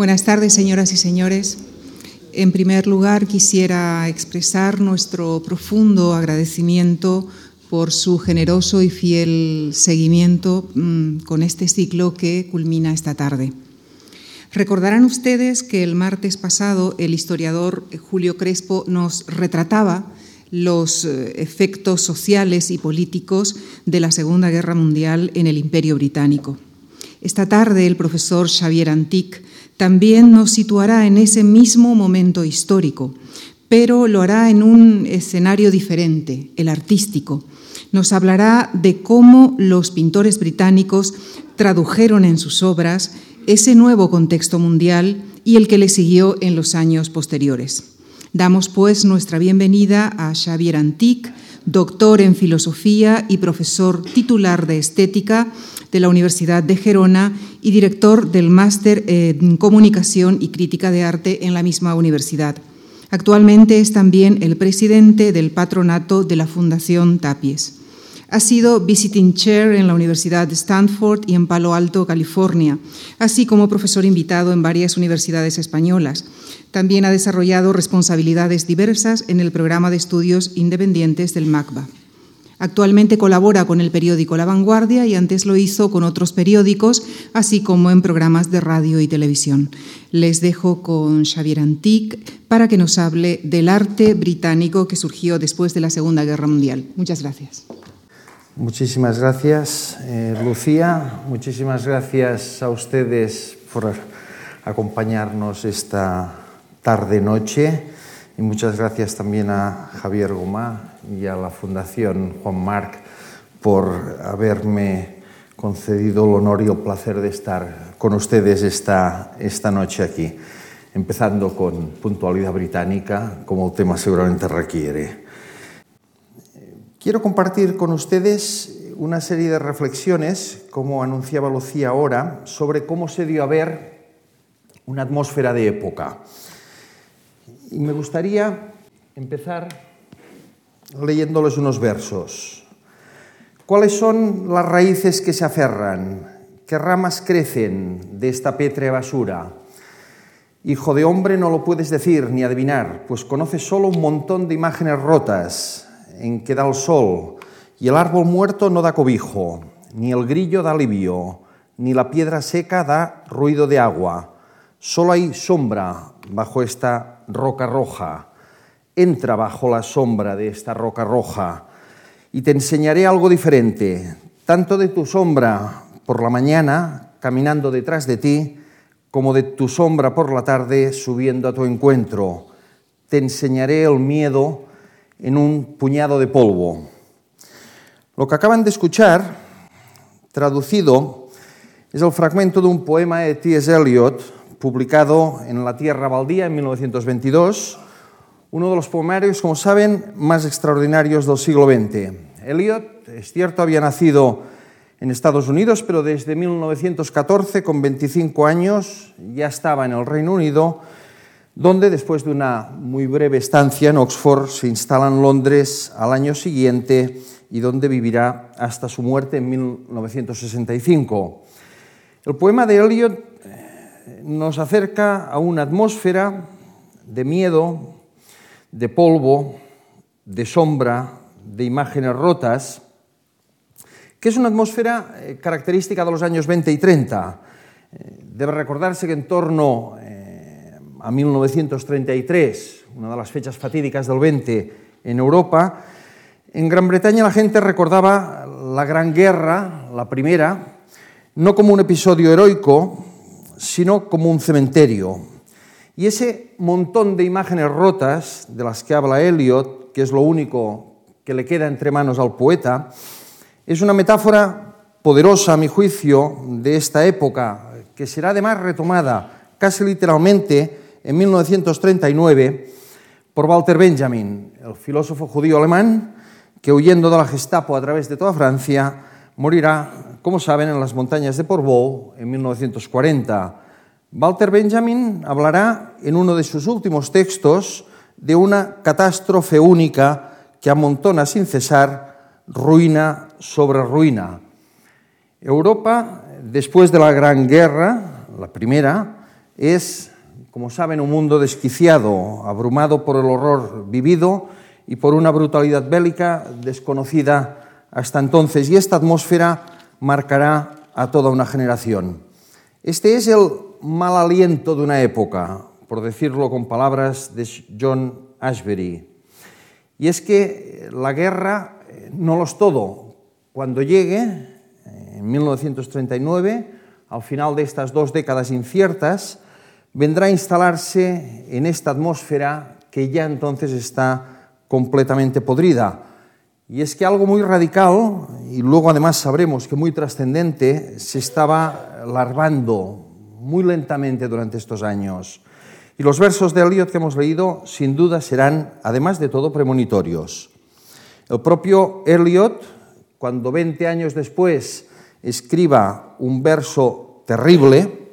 Buenas tardes, señoras y señores. En primer lugar, quisiera expresar nuestro profundo agradecimiento por su generoso y fiel seguimiento mm, con este ciclo que culmina esta tarde. Recordarán ustedes que el martes pasado el historiador Julio Crespo nos retrataba los eh, efectos sociales y políticos de la Segunda Guerra Mundial en el Imperio Británico. Esta tarde el profesor Xavier Antic también nos situará en ese mismo momento histórico, pero lo hará en un escenario diferente, el artístico. Nos hablará de cómo los pintores británicos tradujeron en sus obras ese nuevo contexto mundial y el que le siguió en los años posteriores. Damos pues nuestra bienvenida a Xavier Antic, doctor en filosofía y profesor titular de estética de la Universidad de Gerona y director del máster en comunicación y crítica de arte en la misma universidad. Actualmente es también el presidente del patronato de la Fundación Tapies. Ha sido visiting chair en la Universidad de Stanford y en Palo Alto, California, así como profesor invitado en varias universidades españolas. También ha desarrollado responsabilidades diversas en el programa de estudios independientes del MACBA. Actualmente colabora con el periódico La Vanguardia y antes lo hizo con otros periódicos, así como en programas de radio y televisión. Les dejo con Xavier Antic para que nos hable del arte británico que surgió después de la Segunda Guerra Mundial. Muchas gracias. Muchísimas gracias, eh, Lucía. Muchísimas gracias a ustedes por acompañarnos esta tarde-noche y muchas gracias también a Javier Gomá y a la Fundación Juan Marc por haberme concedido el honor y el placer de estar con ustedes esta, esta noche aquí, empezando con puntualidad británica, como el tema seguramente requiere. Quiero compartir con ustedes una serie de reflexiones, como anunciaba Lucía ahora, sobre cómo se dio a ver una atmósfera de época. Y me gustaría empezar leyéndoles unos versos. ¿Cuáles son las raíces que se aferran? ¿Qué ramas crecen de esta pétrea basura? Hijo de hombre, no lo puedes decir ni adivinar, pues conoces solo un montón de imágenes rotas en que da el sol, y el árbol muerto no da cobijo, ni el grillo da alivio, ni la piedra seca da ruido de agua. Solo hay sombra bajo esta roca roja entra bajo la sombra de esta roca roja y te enseñaré algo diferente, tanto de tu sombra por la mañana caminando detrás de ti, como de tu sombra por la tarde subiendo a tu encuentro. Te enseñaré el miedo en un puñado de polvo. Lo que acaban de escuchar, traducido, es el fragmento de un poema de T.S. Eliot, publicado en La Tierra Baldía en 1922, uno de los poemarios, como saben, más extraordinarios del siglo XX. Eliot, es cierto, había nacido en Estados Unidos, pero desde 1914, con 25 años, ya estaba en el Reino Unido, donde después de una muy breve estancia en Oxford se instala en Londres al año siguiente y donde vivirá hasta su muerte en 1965. El poema de Eliot nos acerca a una atmósfera de miedo, de polvo, de sombra, de imágenes rotas, que es una atmósfera eh, característica de los años 20 y 30. Eh, debe recordarse que en torno eh, a 1933, una de las fechas fatídicas del 20 en Europa, en Gran Bretaña la gente recordaba la Gran Guerra, la primera, no como un episodio heroico, sino como un cementerio, y ese montón de imágenes rotas de las que habla Eliot, que es lo único que le queda entre manos al poeta, es una metáfora poderosa, a mi juicio, de esta época, que será además retomada casi literalmente en 1939 por Walter Benjamin, el filósofo judío alemán, que huyendo de la Gestapo a través de toda Francia, morirá, como saben, en las montañas de Portbou en 1940 Walter Benjamin hablará en uno de sus últimos textos de una catástrofe única que amontona sin cesar ruina sobre ruina. Europa, después de la Gran Guerra, la primera, es, como saben, un mundo desquiciado, abrumado por el horror vivido y por una brutalidad bélica desconocida hasta entonces, y esta atmósfera marcará a toda una generación. Este es el mal aliento de una época, por decirlo con palabras de John Ashbery. Y es que la guerra eh, no lo es todo. Cuando llegue, en 1939, al final de estas dos décadas inciertas, vendrá a instalarse en esta atmósfera que ya entonces está completamente podrida. Y es que algo muy radical, y luego además sabremos que muy trascendente, se estaba larvando muy lentamente durante estos años. Y los versos de Eliot que hemos leído sin duda serán, además de todo, premonitorios. El propio Eliot, cuando 20 años después escriba un verso terrible,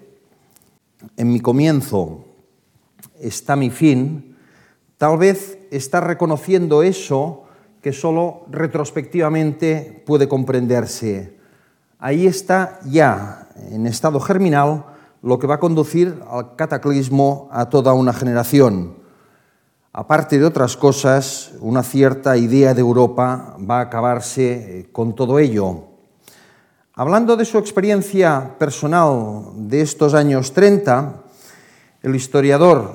en mi comienzo está mi fin, tal vez está reconociendo eso que solo retrospectivamente puede comprenderse. Ahí está ya, en estado germinal, lo que va a conducir al cataclismo a toda una generación. Aparte de otras cosas, una cierta idea de Europa va a acabarse eh, con todo ello. Hablando de su experiencia personal de estos años 30, el historiador,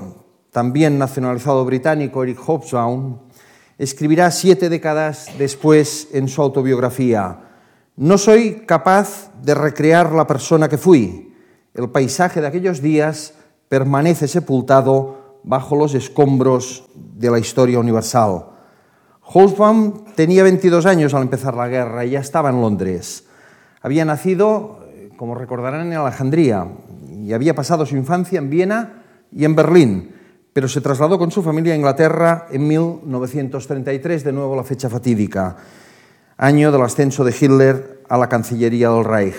también nacionalizado británico, Eric Hobsbawm, escribirá siete décadas después en su autobiografía, No soy capaz de recrear la persona que fui, el paisaje de aquellos días permanece sepultado bajo los escombros de la historia universal. Hobsbawm tenía 22 años al empezar la guerra y ya estaba en Londres. Había nacido, como recordarán, en Alejandría y había pasado su infancia en Viena y en Berlín, pero se trasladó con su familia a Inglaterra en 1933, de nuevo la fecha fatídica, año del ascenso de Hitler a la Cancillería del Reich.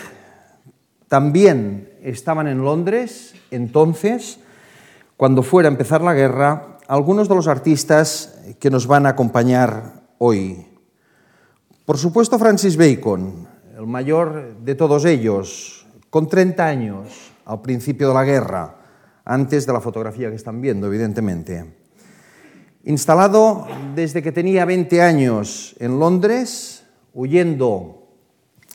También estaban en Londres entonces, cuando fuera a empezar la guerra, algunos de los artistas que nos van a acompañar hoy. Por supuesto, Francis Bacon, el mayor de todos ellos, con 30 años al principio de la guerra, antes de la fotografía que están viendo, evidentemente. Instalado desde que tenía 20 años en Londres, huyendo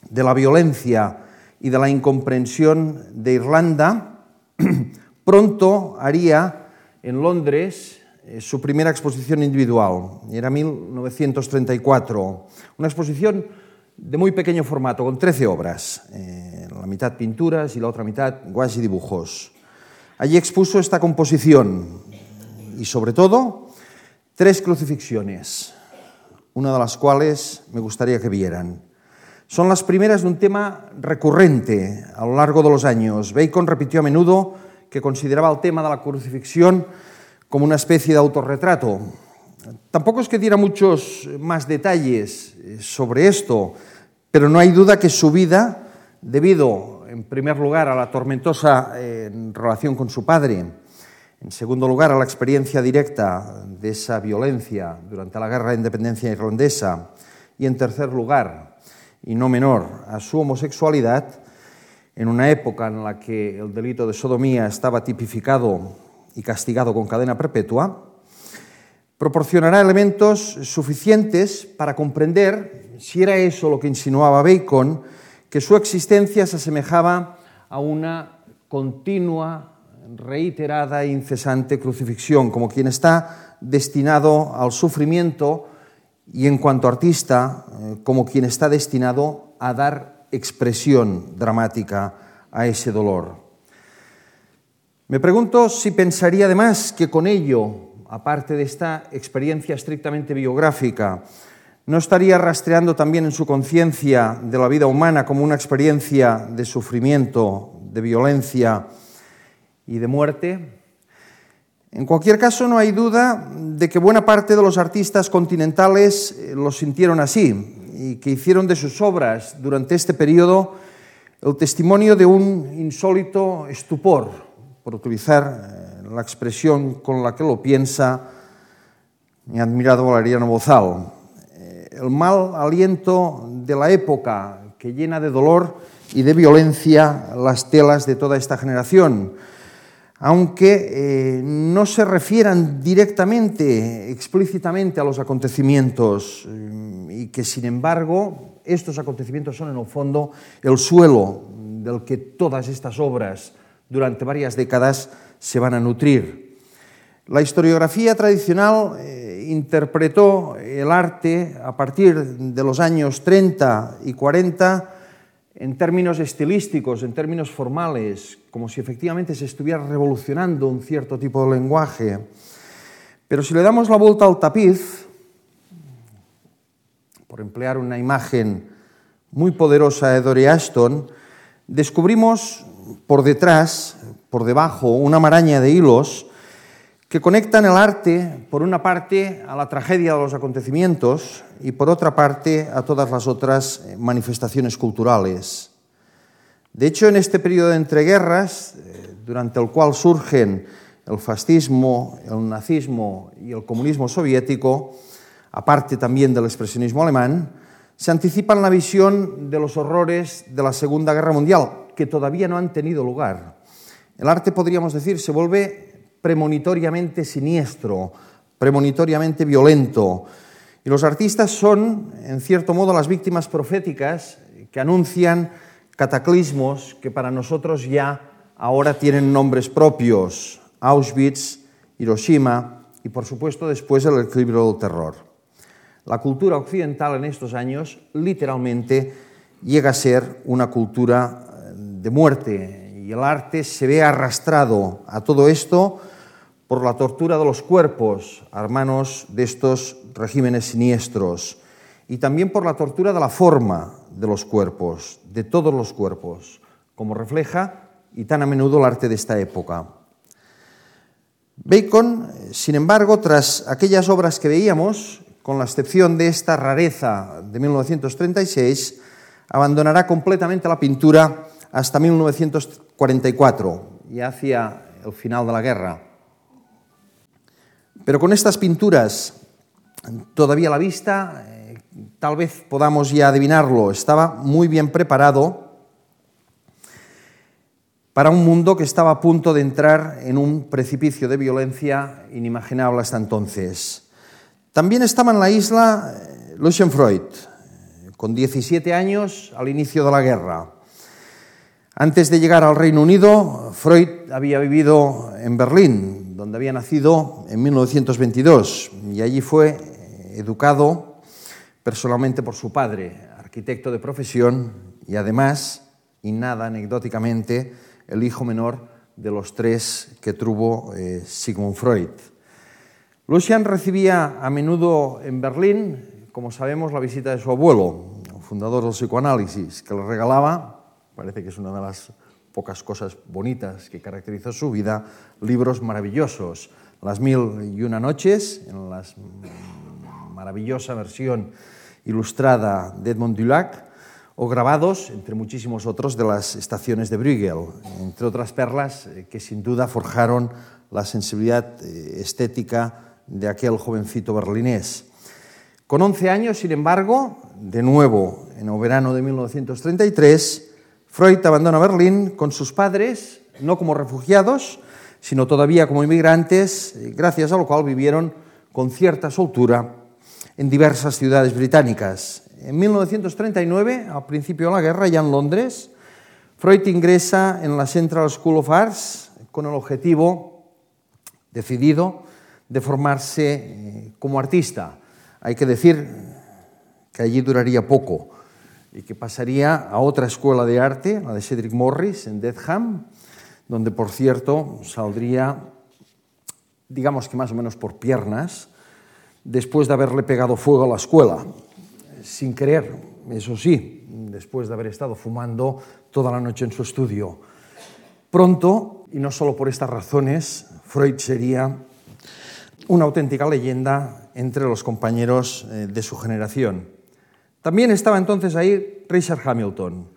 de la violencia y de la incomprensión de Irlanda, pronto haría en Londres eh, su primera exposición individual. Era 1934. Una exposición de muy pequeño formato, con 13 obras, eh, la mitad pinturas y la otra mitad guays y dibujos. Allí expuso esta composición y, sobre todo, tres crucifixiones, una de las cuales me gustaría que vieran. Son las primeras de un tema recurrente a lo largo de los años. Bacon repitió a menudo que consideraba el tema de la crucifixión como una especie de autorretrato. Tampoco es que diera muchos más detalles sobre esto, pero no hay duda que su vida, debido en primer lugar a la tormentosa eh, relación con su padre, en segundo lugar a la experiencia directa de esa violencia durante la guerra de independencia irlandesa. Y en tercer lugar y no menor a su homosexualidad, en una época en la que el delito de sodomía estaba tipificado y castigado con cadena perpetua, proporcionará elementos suficientes para comprender, si era eso lo que insinuaba Bacon, que su existencia se asemejaba a una continua, reiterada e incesante crucifixión, como quien está destinado al sufrimiento y en cuanto artista, eh, como quien está destinado a dar expresión dramática a ese dolor. Me pregunto si pensaría además que con ello, aparte de esta experiencia estrictamente biográfica, no estaría rastreando también en su conciencia de la vida humana como una experiencia de sufrimiento, de violencia y de muerte. En cualquier caso, no hay duda de que buena parte de los artistas continentales eh, lo sintieron así y que hicieron de sus obras durante este periodo el testimonio de un insólito estupor, por utilizar eh, la expresión con la que lo piensa mi admirado Valeriano Bozal. El mal aliento de la época que llena de dolor y de violencia las telas de toda esta generación aunque eh, no se refieran directamente, explícitamente a los acontecimientos mm, y que sin embargo estos acontecimientos son en el fondo el suelo del que todas estas obras durante varias décadas se van a nutrir. La historiografía tradicional eh, interpretó el arte a partir de los años 30 y 40 en términos estilísticos, en términos formales, como si efectivamente se estuviera revolucionando un cierto tipo de lenguaje. Pero si le damos la vuelta al tapiz, por emplear una imagen muy poderosa de Dory Ashton, descubrimos por detrás, por debajo, una maraña de hilos que conectan el arte, por una parte, a la tragedia de los acontecimientos y por otra parte a todas las otras eh, manifestaciones culturales. De hecho, en este periodo de entreguerras, eh, durante el cual surgen el fascismo, el nazismo y el comunismo soviético, aparte también del expresionismo alemán, se anticipan la visión de los horrores de la Segunda Guerra Mundial, que todavía no han tenido lugar. El arte, podríamos decir, se vuelve premonitoriamente siniestro, premonitoriamente violento. Y los artistas son, en cierto modo, las víctimas proféticas que anuncian cataclismos que para nosotros ya ahora tienen nombres propios, Auschwitz, Hiroshima y, por supuesto, después el equilibrio del terror. La cultura occidental en estos años literalmente llega a ser una cultura de muerte, y el arte se ve arrastrado a todo esto por la tortura de los cuerpos a manos de estos regímenes siniestros y también por la tortura de la forma de los cuerpos, de todos los cuerpos, como refleja y tan a menudo el arte de esta época. Bacon, sin embargo, tras aquellas obras que veíamos, con la excepción de esta rareza de 1936, abandonará completamente la pintura hasta 1944, y hacia el final de la guerra. Pero con estas pinturas todavía a la vista, eh, tal vez podamos ya adivinarlo, estaba muy bien preparado para un mundo que estaba a punto de entrar en un precipicio de violencia inimaginable hasta entonces. También estaba en la isla eh, Lucien Freud, con 17 años al inicio de la guerra. Antes de llegar al Reino Unido, Freud había vivido en Berlín, donde había nacido en 1922, y allí fue educado personalmente por su padre, arquitecto de profesión y además, y nada anecdóticamente, el hijo menor de los tres que tuvo eh, Sigmund Freud. Lucian recibía a menudo en Berlín, como sabemos, la visita de su abuelo, fundador del psicoanálisis, que le regalaba parece que es una de las pocas cosas bonitas que caracterizó su vida, libros maravillosos, Las mil y una noches, en la maravillosa versión ilustrada de Edmond Dulac, o grabados, entre muchísimos otros, de las estaciones de Bruegel, entre otras perlas eh, que sin duda forjaron la sensibilidad eh, estética de aquel jovencito berlinés. Con 11 años, sin embargo, de nuevo en el verano de 1933, Freud abandona Berlín con sus padres, no como refugiados, sino todavía como inmigrantes, gracias a lo cual vivieron con cierta soltura en diversas ciudades británicas. En 1939, al principio de la guerra, ya en Londres, Freud ingresa en la Central School of Arts con el objetivo decidido de formarse eh, como artista. Hay que decir que allí duraría poco y que pasaría a otra escuela de arte, la de Cedric Morris, en Dedham, donde, por cierto, saldría, digamos que más o menos por piernas, después de haberle pegado fuego a la escuela, sin querer, eso sí, después de haber estado fumando toda la noche en su estudio. Pronto, y no solo por estas razones, Freud sería una auténtica leyenda entre los compañeros eh, de su generación. También estaba entonces ahí Richard Hamilton,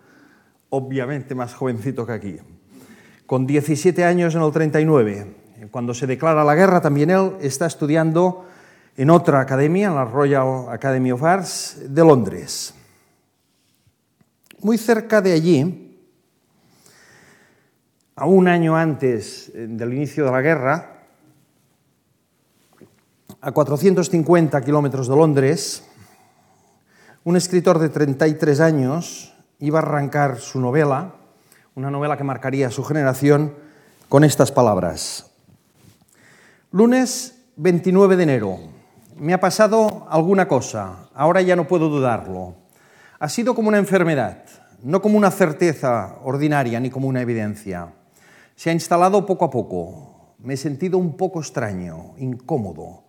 obviamente más jovencito que aquí, con 17 años en el 39. Cuando se declara la guerra, también él está estudiando en otra academia, en la Royal Academy of Arts de Londres. Muy cerca de allí a un año antes eh, del inicio de la guerra, a 450 kilómetros de Londres, un escritor de 33 años iba a arrancar su novela, una novela que marcaría su generación, con estas palabras. Lunes 29 de enero. Me ha pasado alguna cosa, ahora ya no puedo dudarlo. Ha sido como una enfermedad, no como una certeza ordinaria ni como una evidencia. Se ha instalado poco a poco. Me he sentido un poco extraño, incómodo.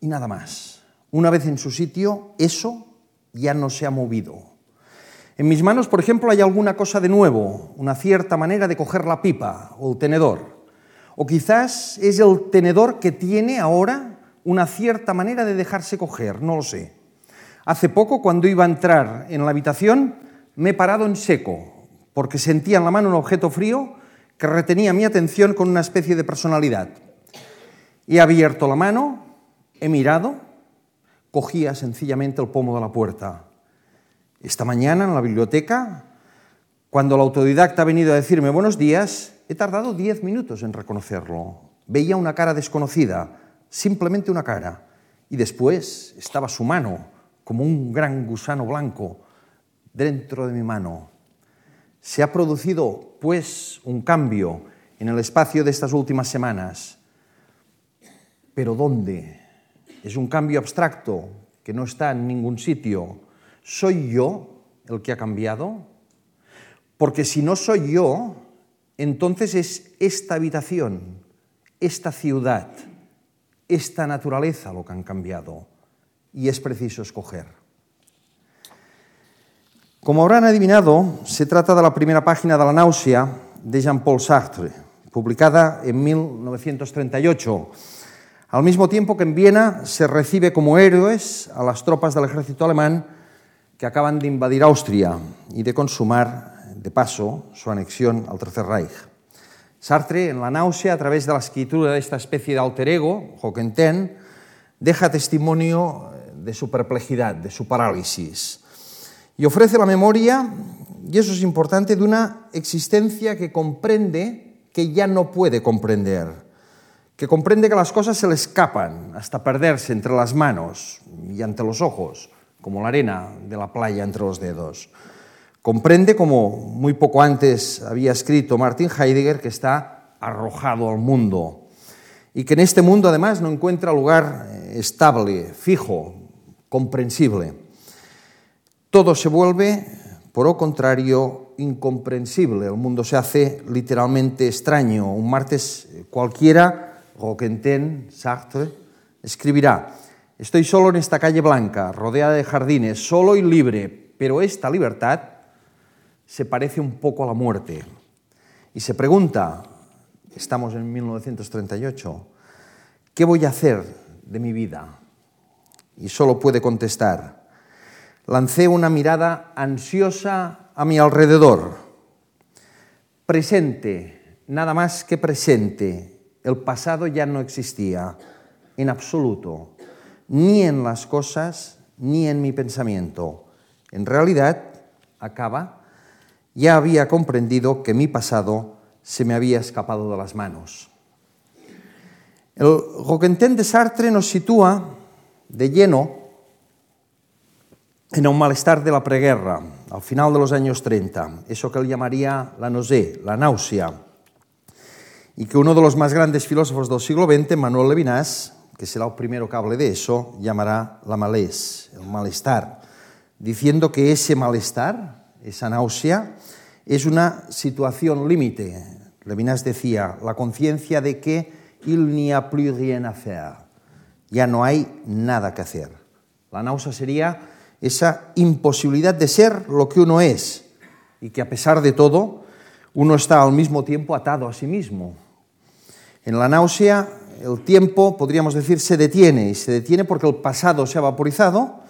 Y nada más. Una vez en su sitio, eso ya no se ha movido. En mis manos, por ejemplo, hay alguna cosa de nuevo, una cierta manera de coger la pipa o el tenedor. O quizás es el tenedor que tiene ahora una cierta manera de dejarse coger, no lo sé. Hace poco, cuando iba a entrar en la habitación, me he parado en seco, porque sentía en la mano un objeto frío que retenía mi atención con una especie de personalidad. He abierto la mano, he mirado, cogía sencillamente el pomo de la puerta. Esta mañana en la biblioteca, cuando la autodidacta ha venido a decirme buenos días, he tardado diez minutos en reconocerlo. Veía una cara desconocida, simplemente una cara, y después estaba su mano, como un gran gusano blanco, dentro de mi mano. Se ha producido, pues, un cambio en el espacio de estas últimas semanas. ¿Pero dónde? Es un cambio abstracto que no está en ningún sitio. ¿Soy yo el que ha cambiado? Porque si no soy yo, entonces es esta habitación, esta ciudad, esta naturaleza lo que han cambiado. Y es preciso escoger. Como habrán adivinado, se trata de la primera página de La náusea de Jean-Paul Sartre, publicada en 1938, al mismo tiempo que en Viena se recibe como héroes a las tropas del ejército alemán que acaban de invadir Austria y de consumar, de paso, su anexión al Tercer Reich. Sartre, en La náusea, a través de la escritura de esta especie de alter ego, Hockenten, deja testimonio de su perplejidad, de su parálisis y ofrece la memoria, y eso es importante, de una existencia que comprende que ya no puede comprender, que comprende que las cosas se le escapan hasta perderse entre las manos y ante los ojos, como la arena de la playa entre los dedos. Comprende, como muy poco antes había escrito Martin Heidegger, que está arrojado al mundo y que en este mundo además no encuentra lugar eh, estable, fijo, comprensible todo se vuelve, por lo contrario, incomprensible. El mundo se hace literalmente extraño. Un martes cualquiera, Roquentin, Sartre, escribirá, estoy solo en esta calle blanca, rodeada de jardines, solo y libre, pero esta libertad se parece un poco a la muerte. Y se pregunta, estamos en 1938, ¿qué voy a hacer de mi vida? Y solo puede contestar, lancé una mirada ansiosa a mi alrededor. Presente, nada más que presente. El pasado ya no existía en absoluto, ni en las cosas, ni en mi pensamiento. En realidad, acaba, ya había comprendido que mi pasado se me había escapado de las manos. El Roquentin de Sartre nos sitúa de lleno en un malestar de la preguerra, al final de los años 30, eso que él llamaría la nausea, la náusea, y que uno de los más grandes filósofos del siglo XX, Manuel Levinas, que será el primero que hable de eso, llamará la malés, el malestar, diciendo que ese malestar, esa náusea, es una situación límite. Levinas decía, la conciencia de que il n'y a plus rien à faire, ya no hay nada que hacer. La náusea sería esa imposibilidad de ser lo que uno es y que a pesar de todo uno está al mismo tiempo atado a sí mismo. En la náusea el tiempo, podríamos decir, se detiene y se detiene porque el pasado se ha vaporizado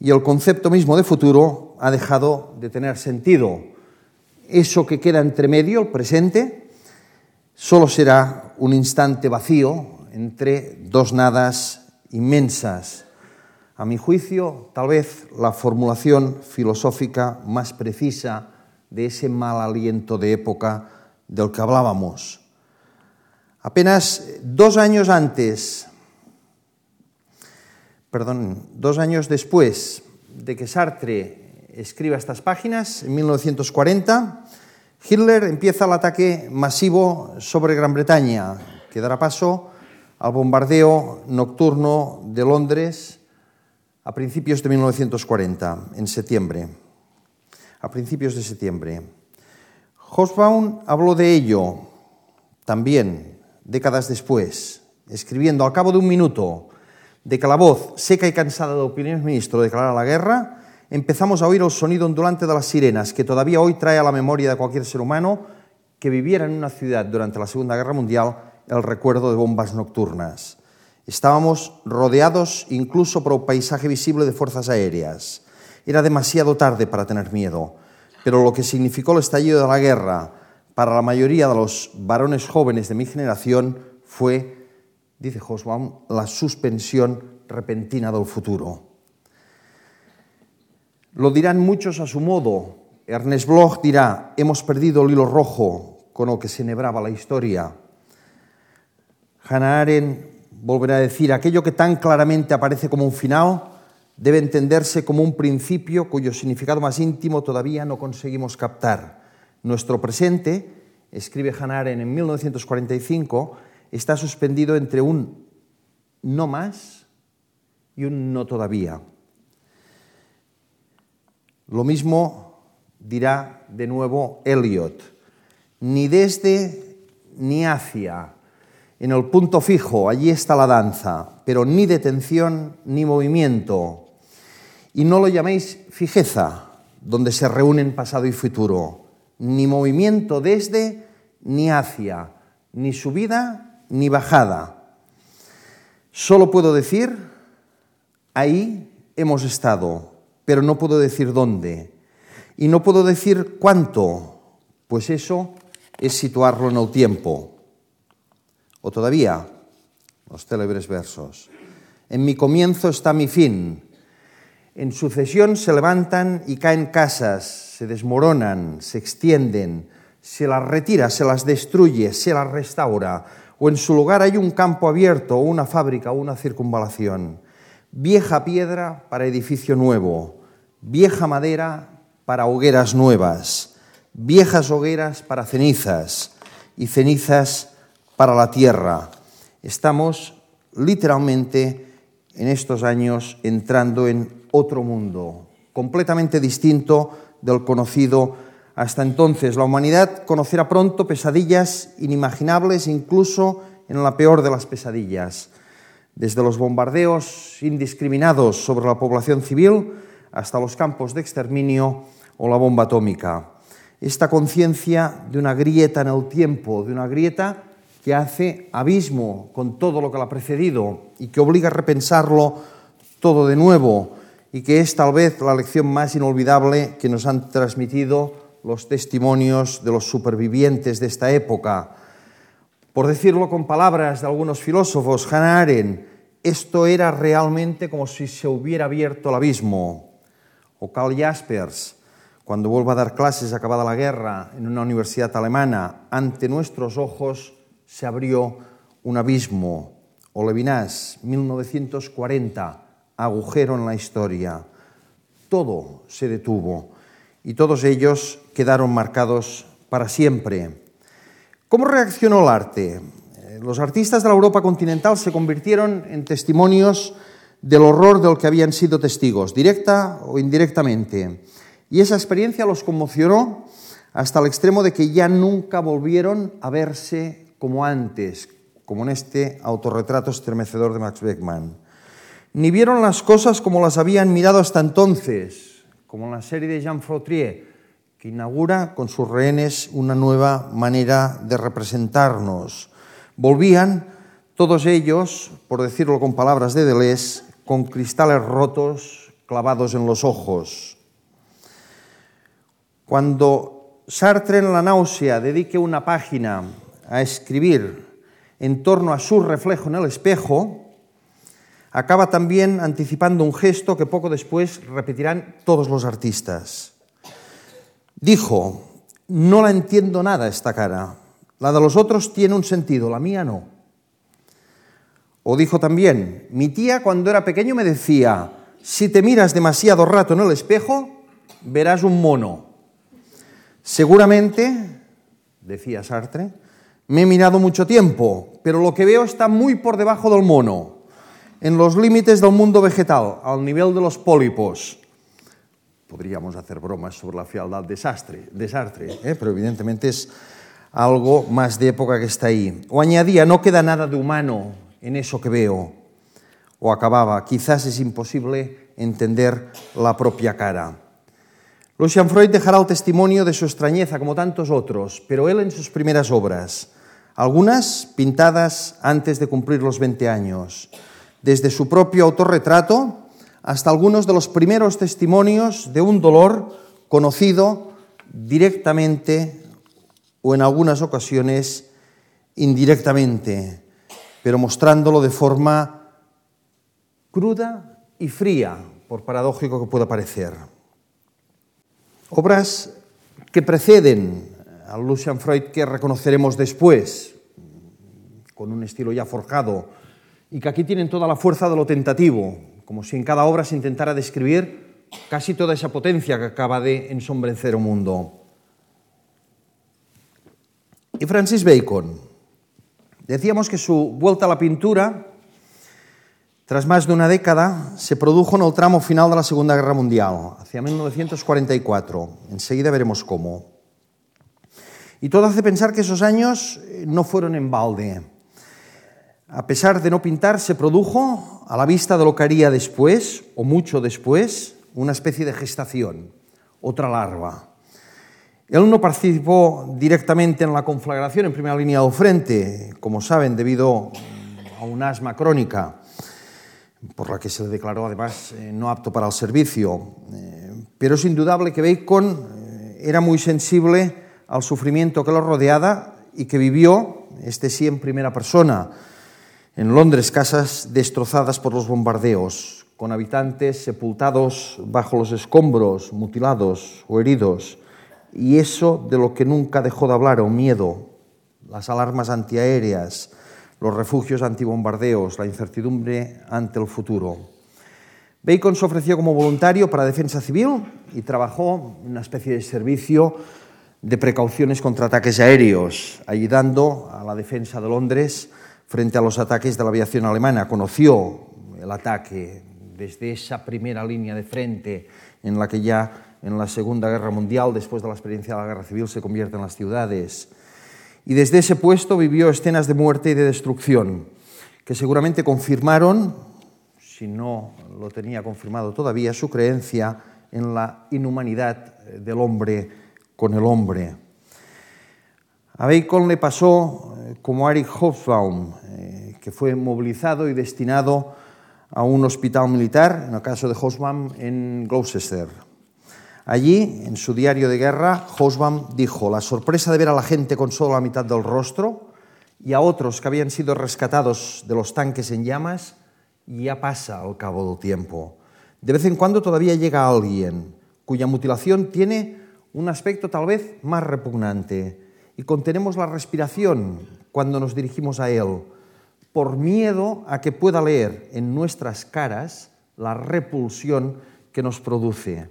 y el concepto mismo de futuro ha dejado de tener sentido. Eso que queda entre medio, el presente, solo será un instante vacío entre dos nadas inmensas a mi juicio, tal vez la formulación filosófica más precisa de ese mal aliento de época del que hablábamos. Apenas dos años antes, perdón, dos años después de que Sartre escriba estas páginas, en 1940, Hitler empieza el ataque masivo sobre Gran Bretaña, que dará paso al bombardeo nocturno de Londres a principios de 1940, en septiembre. A principios de septiembre. Hobsbawm habló de ello también décadas después, escribiendo al cabo de un minuto de que la voz seca y cansada del primer ministro declarara la guerra, empezamos a oír el sonido ondulante de las sirenas, que todavía hoy trae a la memoria de cualquier ser humano que viviera en una ciudad durante la Segunda Guerra Mundial el recuerdo de bombas nocturnas. Estábamos rodeados incluso por un paisaje visible de fuerzas aéreas. Era demasiado tarde para tener miedo, pero lo que significó el estallido de la guerra para la mayoría de los varones jóvenes de mi generación fue, dice Hosbaum, la suspensión repentina del futuro. Lo dirán muchos a su modo. Ernest Bloch dirá, hemos perdido el hilo rojo con el que se enhebraba la historia. Hannah Arendt volverá a decir, aquello que tan claramente aparece como un final debe entenderse como un principio cuyo significado más íntimo todavía no conseguimos captar. Nuestro presente, escribe Hannah en 1945, está suspendido entre un no más y un no todavía. Lo mismo dirá de nuevo Eliot, ni desde ni hacia en el punto fijo, allí está la danza, pero ni detención ni movimiento. Y no lo llaméis fijeza, donde se reúnen pasado y futuro, ni movimiento desde ni hacia, ni subida ni bajada. Solo puedo decir, ahí hemos estado, pero no puedo decir dónde. Y no puedo decir cuánto, pues eso es situarlo en el tiempo. O todavía, los célebres versos. En mi comienzo está mi fin. En sucesión se levantan y caen casas, se desmoronan, se extienden, se las retira, se las destruye, se las restaura, o en su lugar hay un campo abierto, una fábrica, una circunvalación. Vieja piedra para edificio nuevo, vieja madera para hogueras nuevas, viejas hogueras para cenizas, y cenizas para la tierra. Estamos literalmente en estos años entrando en otro mundo, completamente distinto del conocido hasta entonces. La humanidad conocerá pronto pesadillas inimaginables, incluso en la peor de las pesadillas, desde los bombardeos indiscriminados sobre la población civil hasta los campos de exterminio o la bomba atómica. Esta conciencia de una grieta en el tiempo, de una grieta que hace abismo con todo lo que la ha precedido y que obliga a repensarlo todo de nuevo y que es tal vez la lección más inolvidable que nos han transmitido los testimonios de los supervivientes de esta época. Por decirlo con palabras de algunos filósofos, Hannah Arendt, esto era realmente como si se hubiera abierto el abismo. O Karl Jaspers, cuando vuelva a dar clases acabada la guerra en una universidad alemana, ante nuestros ojos se abrió un abismo. Olevinas, 1940, agujero en la historia. Todo se detuvo y todos ellos quedaron marcados para siempre. ¿Cómo reaccionó el arte? Eh, los artistas de la Europa continental se convirtieron en testimonios del horror del que habían sido testigos, directa o indirectamente. Y esa experiencia los conmocionó hasta el extremo de que ya nunca volvieron a verse como antes, como en este autorretrato estremecedor de Max Beckmann. Ni vieron las cosas como las habían mirado hasta entonces, como en la serie de Jean Frotrier, que inaugura con sus rehenes una nueva manera de representarnos. Volvían todos ellos, por decirlo con palabras de Deleuze, con cristales rotos clavados en los ojos. Cuando Sartre en la náusea dedique una página a escribir en torno a su reflejo en el espejo, acaba también anticipando un gesto que poco después repetirán todos los artistas. Dijo, no la entiendo nada esta cara. La de los otros tiene un sentido, la mía no. O dijo también, mi tía cuando era pequeño me decía, si te miras demasiado rato en el espejo, verás un mono. Seguramente, decía Sartre, me he mirado mucho tiempo, pero lo que veo está muy por debajo del mono, en los límites del mundo vegetal, al nivel de los pólipos. Podríamos hacer bromas sobre la fealdad de Sartre, de Sartre ¿eh? pero evidentemente es algo más de época que está ahí. O añadía, no queda nada de humano en eso que veo. O acababa, quizás es imposible entender la propia cara. Lucian Freud dejará el testimonio de su extrañeza, como tantos otros, pero él en sus primeras obras, algunas pintadas antes de cumplir los 20 años, desde su propio autorretrato hasta algunos de los primeros testimonios de un dolor conocido directamente o en algunas ocasiones indirectamente, pero mostrándolo de forma cruda y fría, por paradójico que pueda parecer. Obras que preceden a Lucian Freud que reconoceremos después, con un estilo ya forjado, y que aquí tienen toda la fuerza de lo tentativo, como si en cada obra se intentara describir casi toda esa potencia que acaba de ensombrecer el mundo. Y Francis Bacon, decíamos que su vuelta a la pintura, tras más de una década, se produjo en el tramo final de la Segunda Guerra Mundial, hacia 1944. Enseguida veremos cómo. Y todo hace pensar que esos años eh, no fueron en balde. A pesar de no pintar, se produjo, a la vista de lo que haría después, o mucho después, una especie de gestación, otra larva. Él no participó directamente en la conflagración en primera línea del frente, como saben, debido a un asma crónica, por la que se le declaró además eh, no apto para el servicio. Eh, pero es indudable que Bacon eh, era muy sensible al sufrimiento que lo rodeaba y que vivió, este sí en primera persona, en Londres casas destrozadas por los bombardeos, con habitantes sepultados bajo los escombros, mutilados o heridos, y eso de lo que nunca dejó de hablar, o miedo, las alarmas antiaéreas, los refugios antibombardeos, la incertidumbre ante el futuro. Bacon se ofreció como voluntario para defensa civil y trabajó en una especie de servicio de precauciones contra ataques aéreos, ayudando a la defensa de Londres frente a los ataques de la aviación alemana. Conoció el ataque desde esa primera línea de frente en la que ya en la Segunda Guerra Mundial, después de la experiencia de la Guerra Civil, se convierte en las ciudades. Y desde ese puesto vivió escenas de muerte y de destrucción, que seguramente confirmaron, si no lo tenía confirmado todavía, su creencia en la inhumanidad del hombre con el hombre. A Bacon le pasó como Eric Hobsbawm, eh, que fue movilizado y destinado a un hospital militar, en el caso de Hobsbawm, en Gloucester. Allí, en su diario de guerra, Hobsbawm dijo, la sorpresa de ver a la gente con solo la mitad del rostro y a otros que habían sido rescatados de los tanques en llamas, ya pasa al cabo del tiempo. De vez en cuando todavía llega alguien cuya mutilación tiene un aspecto tal vez más repugnante y contenemos la respiración cuando nos dirigimos a Él, por miedo a que pueda leer en nuestras caras la repulsión que nos produce.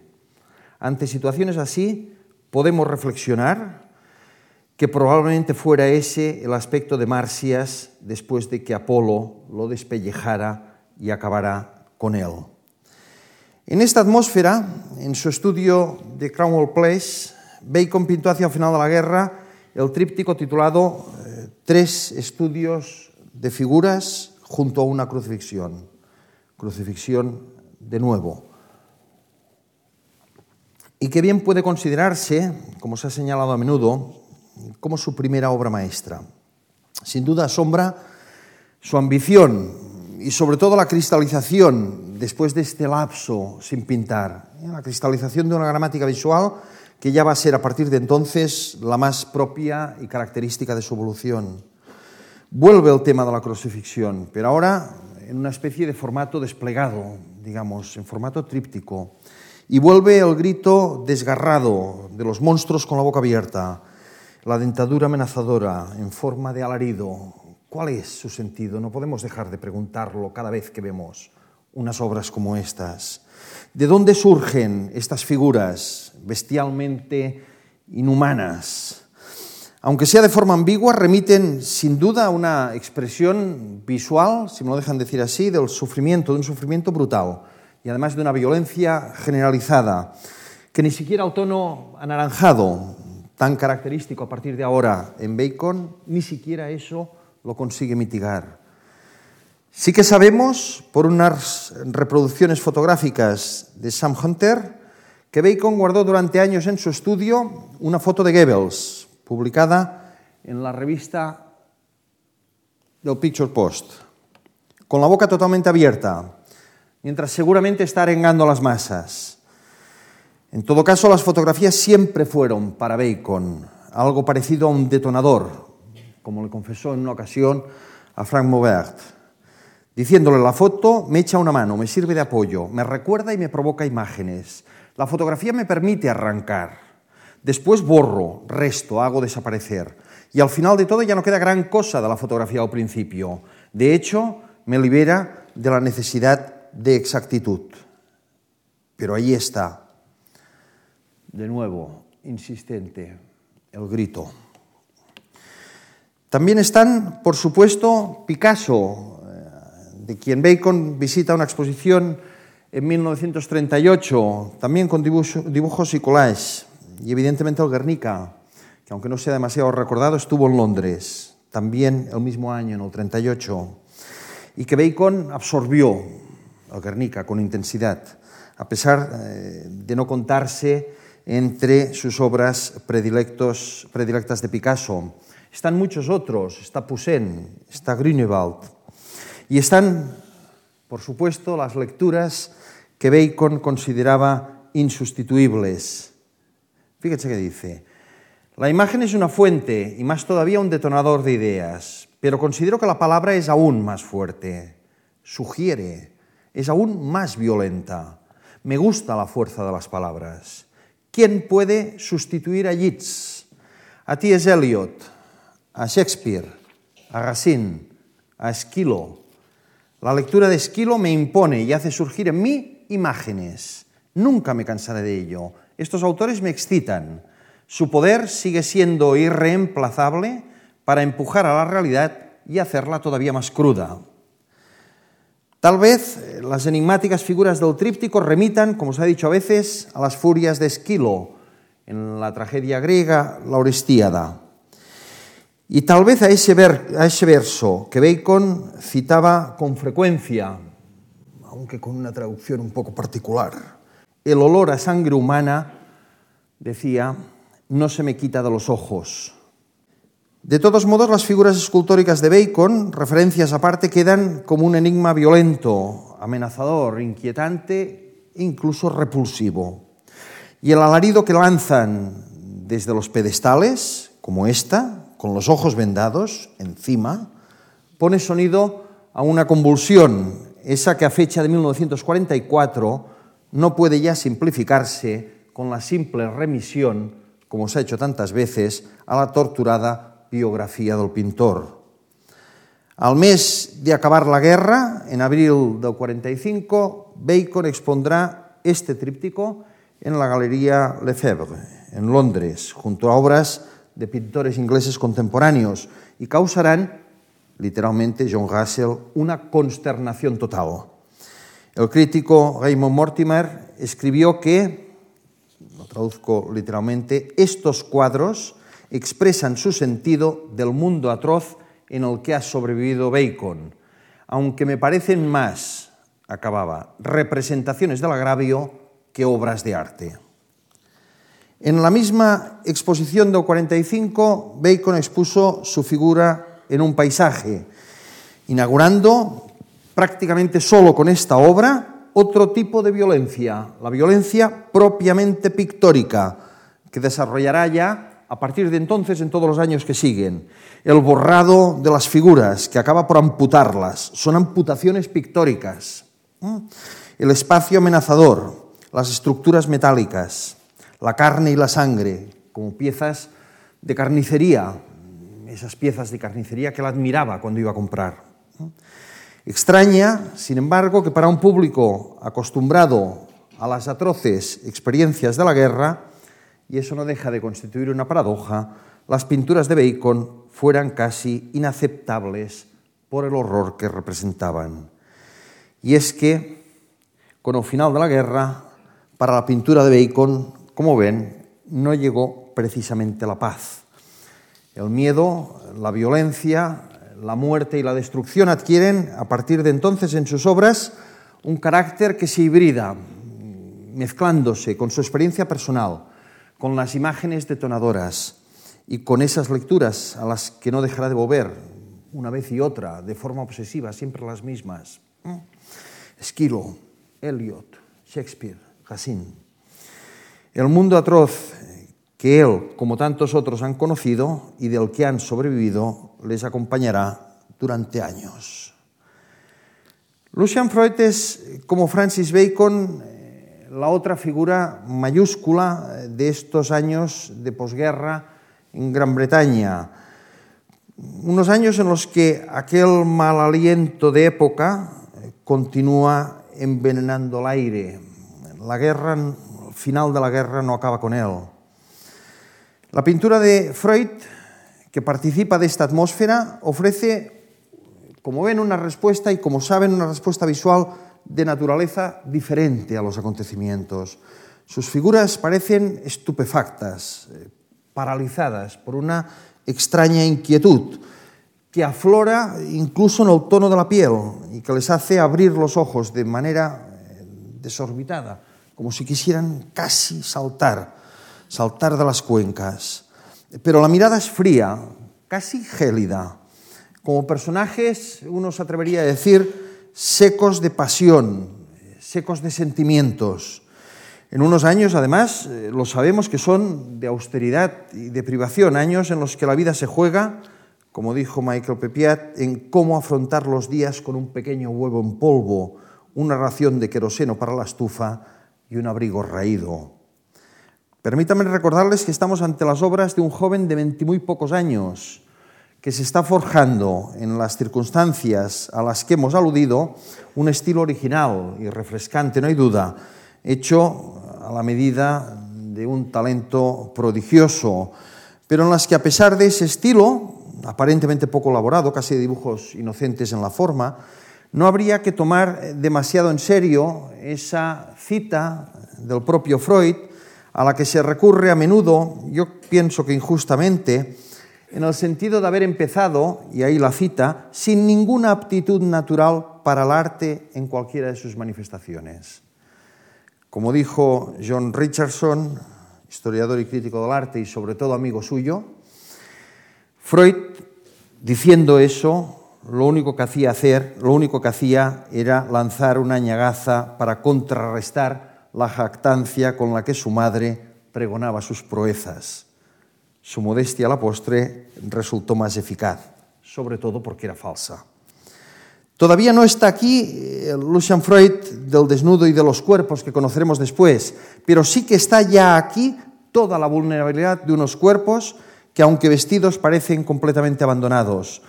Ante situaciones así, podemos reflexionar que probablemente fuera ese el aspecto de Marcias después de que Apolo lo despellejara y acabara con él. En esta atmósfera, en su estudio de Cromwell Place, Bacon pintó hacia el final de la guerra el tríptico titulado eh, Tres estudios de figuras junto a una crucifixión. Crucifixión de nuevo. Y que bien puede considerarse, como se ha señalado a menudo, como su primera obra maestra. Sin duda asombra su ambición y sobre todo la cristalización después de este lapso sin pintar, la cristalización de una gramática visual que ya va a ser a partir de entonces la más propia y característica de su evolución. Vuelve el tema de la crucifixión, pero ahora en una especie de formato desplegado, digamos, en formato tríptico. Y vuelve el grito desgarrado de los monstruos con la boca abierta, la dentadura amenazadora en forma de alarido. ¿Cuál es su sentido? No podemos dejar de preguntarlo cada vez que vemos unas obras como estas. ¿De dónde surgen estas figuras bestialmente inhumanas? Aunque sea de forma ambigua, remiten sin duda a una expresión visual, si me lo dejan decir así, del sufrimiento, de un sufrimiento brutal y además de una violencia generalizada, que ni siquiera el tono anaranjado, tan característico a partir de ahora en Bacon, ni siquiera eso lo consigue mitigar. Sí que sabemos, por unas reproducciones fotográficas de Sam Hunter, que Bacon guardó durante años en su estudio una foto de Goebbels, publicada en la revista del Picture Post, con la boca totalmente abierta, mientras seguramente está arengando las masas. En todo caso, las fotografías siempre fueron para Bacon algo parecido a un detonador, como le confesó en una ocasión a Frank Maubert, diciéndole la foto me echa una mano, me sirve de apoyo, me recuerda y me provoca imágenes. La fotografía me permite arrancar. Después borro, resto, hago desaparecer. Y al final de todo ya no queda gran cosa de la fotografía al principio. De hecho, me libera de la necesidad de exactitud. Pero ahí está, de nuevo, insistente, el grito. También están, por supuesto, Picasso, eh, de quien Bacon visita una exposición en 1938, también con dibujos y collages, y evidentemente el Guernica, que aunque no sea demasiado recordado, estuvo en Londres, también el mismo año, en el 38, y que Bacon absorbió al Guernica con intensidad, a pesar eh, de no contarse entre sus obras predilectos, predilectas de Picasso. Están muchos otros, está Poussin, está Grünewald, y están, por supuesto, las lecturas que Bacon consideraba insustituibles. Fíjate que dice, la imagen es una fuente y más todavía un detonador de ideas, pero considero que la palabra es aún más fuerte, sugiere, es aún más violenta. Me gusta la fuerza de las palabras. ¿Quién puede sustituir a Yeats, a T.S. Eliot, a Shakespeare, a Racine, a Esquilo? La lectura de Esquilo me impone y hace surgir en mí imágenes. Nunca me cansaré de ello. Estos autores me excitan. Su poder sigue siendo irreemplazable para empujar a la realidad y hacerla todavía más cruda. Tal vez eh, las enigmáticas figuras del tríptico remitan, como se ha dicho a veces, a las furias de Esquilo en la tragedia griega La Orestíada. Y tal vez a ese, a ese verso que Bacon citaba con frecuencia, aunque con una traducción un poco particular. El olor a sangre humana, decía, no se me quita de los ojos. De todos modos, las figuras escultóricas de Bacon, referencias aparte, quedan como un enigma violento, amenazador, inquietante, incluso repulsivo. Y el alarido que lanzan desde los pedestales, como esta, con los ojos vendados, encima, pone sonido a una convulsión, esa que a fecha de 1944 no puede ya simplificarse con la simple remisión, como se ha hecho tantas veces, a la torturada biografía del pintor. Al mes de acabar la guerra, en abril del 45, Bacon expondrá este tríptico en la Galería Lefebvre, en Londres, junto a obras de pintores ingleses contemporáneos, y causarán, literalmente, John Russell, una consternación total. El crítico Raymond Mortimer escribió que, lo traduzco literalmente, estos cuadros expresan su sentido del mundo atroz en el que ha sobrevivido Bacon, aunque me parecen más, acababa, representaciones del agravio que obras de arte. En la misma exposición del 45, Bacon expuso su figura en un paisaje, inaugurando prácticamente solo con esta obra otro tipo de violencia, la violencia propiamente pictórica, que desarrollará ya a partir de entonces en todos los años que siguen. El borrado de las figuras, que acaba por amputarlas. Son amputaciones pictóricas. El espacio amenazador, las estructuras metálicas, la carne y la sangre, como piezas de carnicería, esas piezas de carnicería que él admiraba cuando iba a comprar. Extraña, sin embargo, que para un público acostumbrado a las atroces experiencias de la guerra, y eso no deja de constituir una paradoja, las pinturas de Bacon fueran casi inaceptables por el horror que representaban. Y es que, con el final de la guerra, para la pintura de Bacon, como ven, no llegó precisamente la paz. El miedo, la violencia, la muerte y la destrucción adquieren, a partir de entonces en sus obras, un carácter que se hibrida, mezclándose con su experiencia personal, con las imágenes detonadoras y con esas lecturas a las que no dejará de volver una vez y otra, de forma obsesiva, siempre las mismas. Esquilo, Eliot, Shakespeare, Racine. El mundo atroz que él, como tantos otros, han conocido y del que han sobrevivido, les acompañará durante años. Lucian Freud es, como Francis Bacon, eh, la otra figura mayúscula de estos años de posguerra en Gran Bretaña. Unos años en los que aquel mal aliento de época eh, continúa envenenando el aire. La guerra, el final de la guerra no acaba con él. La pintura de Freud que participa de esta atmósfera ofrece, como ven, una respuesta y como saben, una respuesta visual de naturaleza diferente a los acontecimientos. Sus figuras parecen estupefactas, eh, paralizadas por una extraña inquietud que aflora incluso en el tono de la piel y que les hace abrir los ojos de manera eh, desorbitada, como si quisieran casi saltar, saltar de las cuencas. Pero la mirada es fría, casi gélida. Como personajes, uno se atrevería a decir, secos de pasión, secos de sentimientos. En unos años, además, eh, lo sabemos que son de austeridad y de privación, años en los que la vida se juega, como dijo Michael Pepiat, en cómo afrontar los días con un pequeño huevo en polvo, una ración de queroseno para la estufa y un abrigo raído. Permítanme recordarles que estamos ante las obras de un joven de muy pocos años, que se está forjando en las circunstancias a las que hemos aludido un estilo original y refrescante, no hay duda, hecho a la medida de un talento prodigioso, pero en las que a pesar de ese estilo, aparentemente poco elaborado, casi de dibujos inocentes en la forma, no habría que tomar demasiado en serio esa cita del propio Freud, a la que se recurre a menudo, yo pienso que injustamente, en el sentido de haber empezado, y ahí la cita, sin ninguna aptitud natural para el arte en cualquiera de sus manifestaciones. Como dijo John Richardson, historiador y crítico del arte y sobre todo amigo suyo, Freud, diciendo eso, lo único que hacía hacer, lo único que hacía era lanzar una ñagaza para contrarrestar la jactancia con la que su madre pregonaba sus proezas. Su modestia a la postre resultó más eficaz, sobre todo porque era falsa. Todavía no está aquí el Lucian Freud del desnudo y de los cuerpos que conoceremos después, pero sí que está ya aquí toda la vulnerabilidad de unos cuerpos que aunque vestidos parecen completamente abandonados,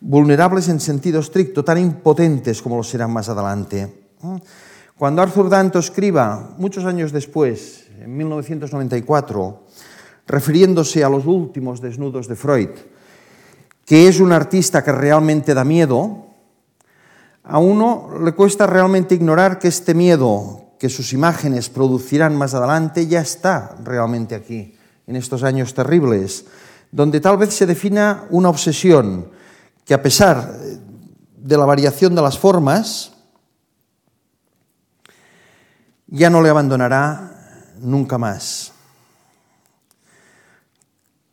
vulnerables en sentido estricto, tan impotentes como lo serán más adelante. Cuando Arthur Danto escriba, muchos años después, en 1994, refiriéndose a los últimos desnudos de Freud, que es un artista que realmente da miedo, a uno le cuesta realmente ignorar que este miedo que sus imágenes producirán más adelante ya está realmente aquí, en estos años terribles, donde tal vez se defina una obsesión que a pesar de la variación de las formas, ya no le abandonará nunca más.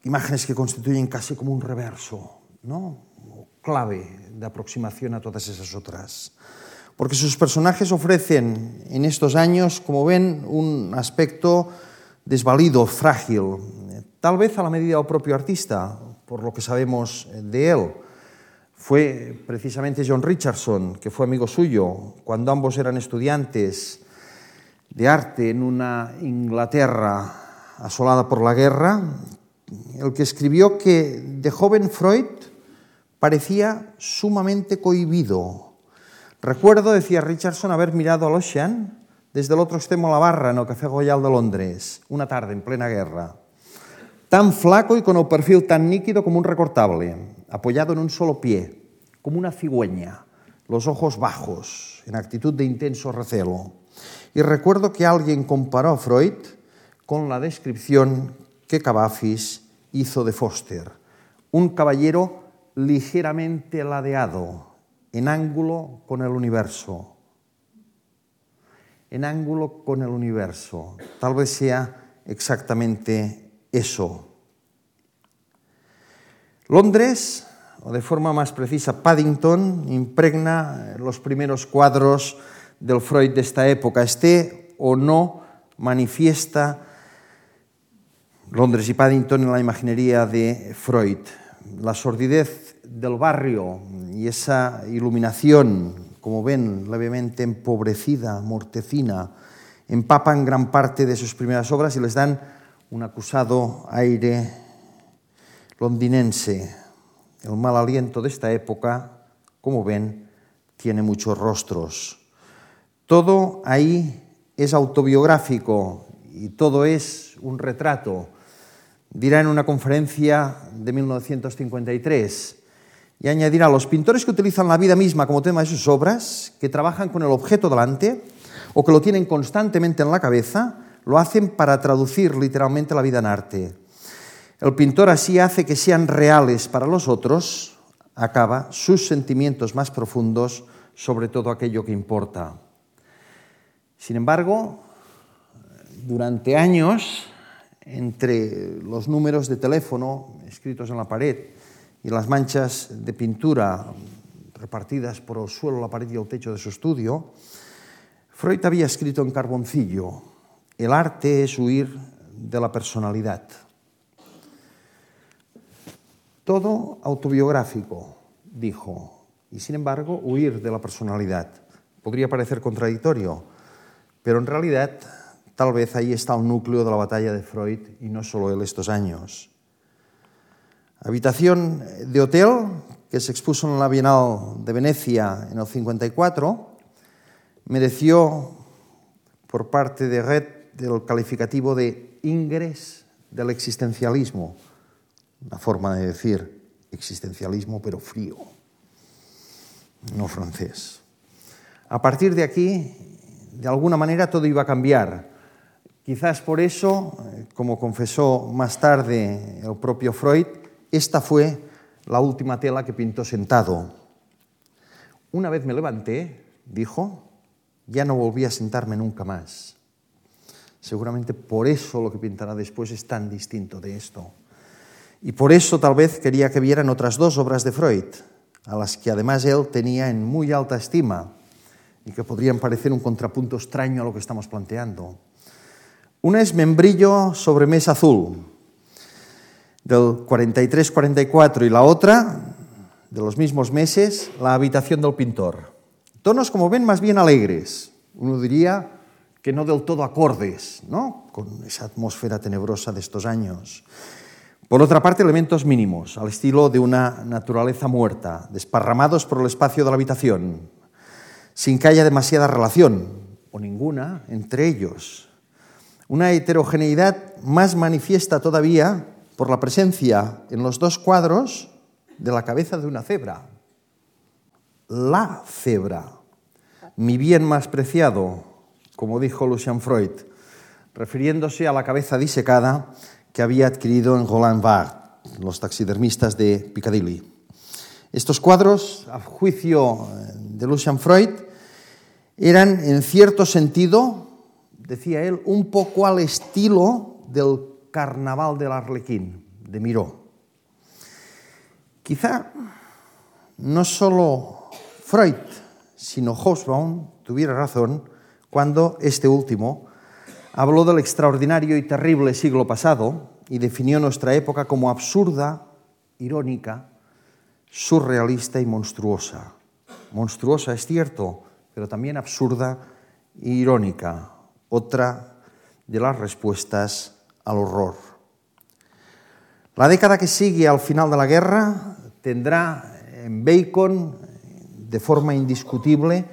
Imágenes que constituyen casi como un reverso, ¿no? clave de aproximación a todas esas otras. Porque sus personajes ofrecen en estos años, como ven, un aspecto desvalido, frágil, tal vez a la medida del propio artista, por lo que sabemos de él. Fue precisamente John Richardson, que fue amigo suyo, cuando ambos eran estudiantes, de arte en una Inglaterra asolada por la guerra, el que escribió que de joven Freud parecía sumamente cohibido. Recuerdo, decía Richardson, haber mirado al Ocean desde el otro extremo de la barra en el Café Royal de Londres, una tarde en plena guerra. Tan flaco y con el perfil tan níquido como un recortable, apoyado en un solo pie, como una cigüeña, los ojos bajos, en actitud de intenso recelo. Y recuerdo que alguien comparó a Freud con la descripción que Cavafis hizo de Foster, un caballero ligeramente ladeado, en ángulo con el universo. En ángulo con el universo. Tal vez sea exactamente eso. Londres, o de forma más precisa Paddington, impregna los primeros cuadros del Freud de esta época. Esté o no manifiesta Londres y Paddington en la imaginería de Freud. La sordidez del barrio y esa iluminación, como ven, levemente empobrecida, mortecina, empapan gran parte de sus primeras obras y les dan un acusado aire londinense. El mal aliento de esta época, como ven, tiene muchos rostros. Todo ahí es autobiográfico y todo es un retrato dirá en una conferencia de 1953, y añadirá, los pintores que utilizan la vida misma como tema de sus obras, que trabajan con el objeto delante o que lo tienen constantemente en la cabeza, lo hacen para traducir literalmente la vida en arte. El pintor así hace que sean reales para los otros, acaba sus sentimientos más profundos sobre todo aquello que importa. Sin embargo, durante años entre los números de teléfono escritos en la pared y las manchas de pintura repartidas por el suelo, la pared y el techo de su estudio, Freud había escrito en carboncillo, el arte es huir de la personalidad. Todo autobiográfico, dijo, y sin embargo huir de la personalidad. Podría parecer contradictorio, pero en realidad Tal vez ahí está el núcleo de la batalla de Freud y no solo él estos años. Habitación de hotel que se expuso en la Bienal de Venecia en el 54 mereció por parte de Red el calificativo de ingres del existencialismo, una forma de decir existencialismo pero frío, no francés. A partir de aquí, de alguna manera todo iba a cambiar Quizás por eso, eh, como confesó más tarde el propio Freud, esta fue la última tela que pintó sentado. Una vez me levanté, dijo, ya no volví a sentarme nunca más. Seguramente por eso lo que pintará después es tan distinto de esto. Y por eso tal vez quería que vieran otras dos obras de Freud, a las que además él tenía en muy alta estima y que podrían parecer un contrapunto extraño a lo que estamos planteando. Una es Membrillo sobre mesa azul, del 43-44, y la otra, de los mismos meses, La habitación del pintor. Tonos, como ven, más bien alegres. Uno diría que no del todo acordes, ¿no? Con esa atmósfera tenebrosa de estos años. Por otra parte, elementos mínimos, al estilo de una naturaleza muerta, desparramados por el espacio de la habitación, sin que haya demasiada relación, o ninguna, entre ellos, una heterogeneidad más manifiesta todavía por la presencia en los dos cuadros de la cabeza de una cebra. La cebra, mi bien más preciado, como dijo Lucian Freud, refiriéndose a la cabeza disecada que había adquirido en Roland Barthes, los taxidermistas de Piccadilly. Estos cuadros, a juicio de Lucian Freud, eran en cierto sentido decía él, un poco al estilo del carnaval del Arlequín, de Miró. Quizá no solo Freud, sino Hobsbawm tuviera razón cuando este último habló del extraordinario y terrible siglo pasado y definió nuestra época como absurda, irónica, surrealista y monstruosa. Monstruosa es cierto, pero también absurda e irónica otra de las respuestas al horror. La década que sigue al final de la guerra tendrá en Bacon, de forma indiscutible,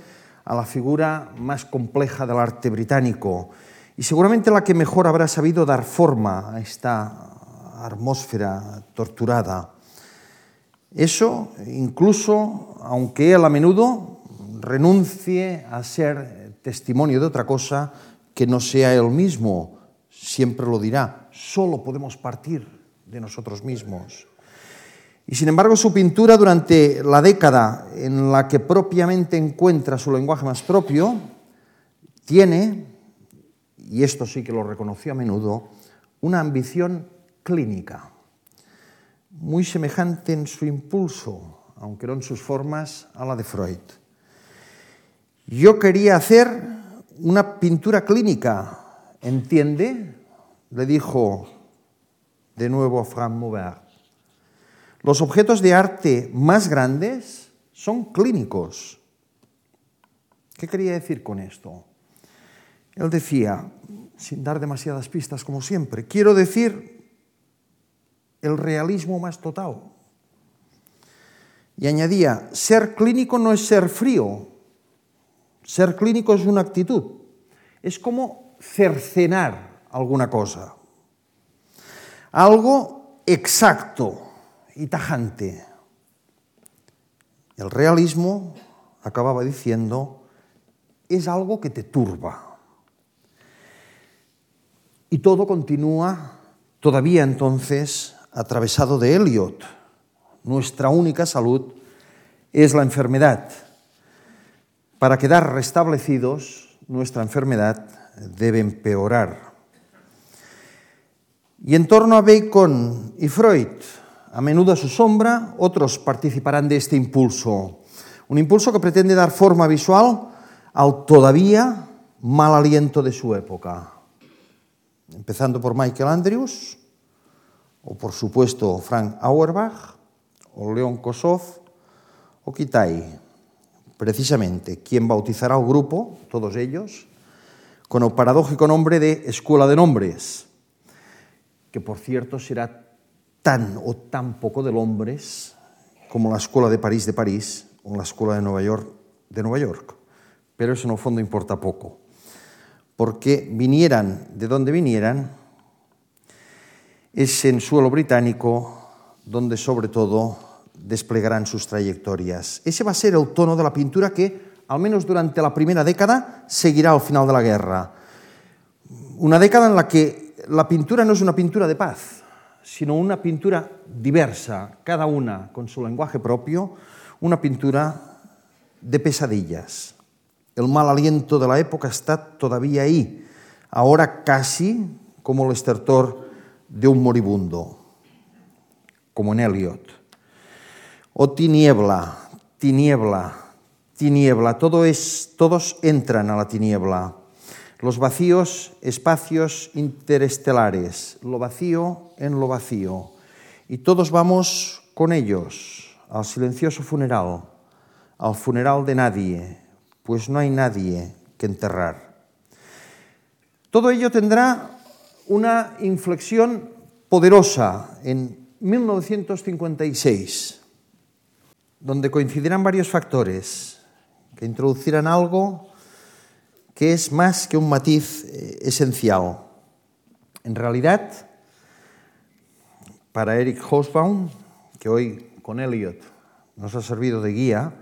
a la figura más compleja del arte británico y seguramente la que mejor habrá sabido dar forma a esta atmósfera torturada. Eso incluso, aunque él a menudo renuncie a ser testimonio de otra cosa que no sea él mismo, siempre lo dirá, solo podemos partir de nosotros mismos. Y sin embargo su pintura durante la década en la que propiamente encuentra su lenguaje más propio, tiene, y esto sí que lo reconoció a menudo, una ambición clínica, muy semejante en su impulso, aunque no en sus formas, a la de Freud. Yo quería hacer una pintura clínica, ¿entiende? Le dijo de nuevo Frank Maubert. Los objetos de arte más grandes son clínicos. ¿Qué quería decir con esto? Él decía, sin dar demasiadas pistas como siempre, quiero decir el realismo más total. Y añadía, ser clínico no es ser frío, ser clínico es una actitud, es como cercenar alguna cosa, algo exacto y tajante. El realismo, acababa diciendo, es algo que te turba. Y todo continúa todavía entonces atravesado de Eliot. Nuestra única salud es la enfermedad. Para quedar restablecidos, nuestra enfermedad debe empeorar. Y en torno a Bacon y Freud, a menudo a su sombra, otros participarán de este impulso. Un impulso que pretende dar forma visual al todavía mal aliento de su época empezando por Michael Andrews, o por supuesto Frank Auerbach, o Leon Kosov, o Kitai, precisamente quien bautizará al grupo, todos ellos, con el paradójico nombre de Escuela de Nombres, que por cierto será tan o tan poco de hombres como la Escuela de París de París o la Escuela de Nueva York de Nueva York. Pero eso en el fondo importa poco porque vinieran de donde vinieran, es en suelo británico donde sobre todo desplegarán sus trayectorias. Ese va a ser el tono de la pintura que, al menos durante la primera década, seguirá al final de la guerra. Una década en la que la pintura no es una pintura de paz, sino una pintura diversa, cada una con su lenguaje propio, una pintura de pesadillas. El mal aliento de la época está todavía ahí, ahora casi como el estertor de un moribundo, como en Eliot. Oh tiniebla, tiniebla, tiniebla, todo es, todos entran a la tiniebla. Los vacíos, espacios interestelares, lo vacío en lo vacío. Y todos vamos con ellos al silencioso funeral, al funeral de nadie, pues no hay nadie que enterrar. Todo ello tendrá una inflexión poderosa en 1956, donde coincidirán varios factores que introducirán algo que es más que un matiz eh, esencial. En realidad, para Eric Hobsbawm, que hoy con Eliot nos ha servido de guía,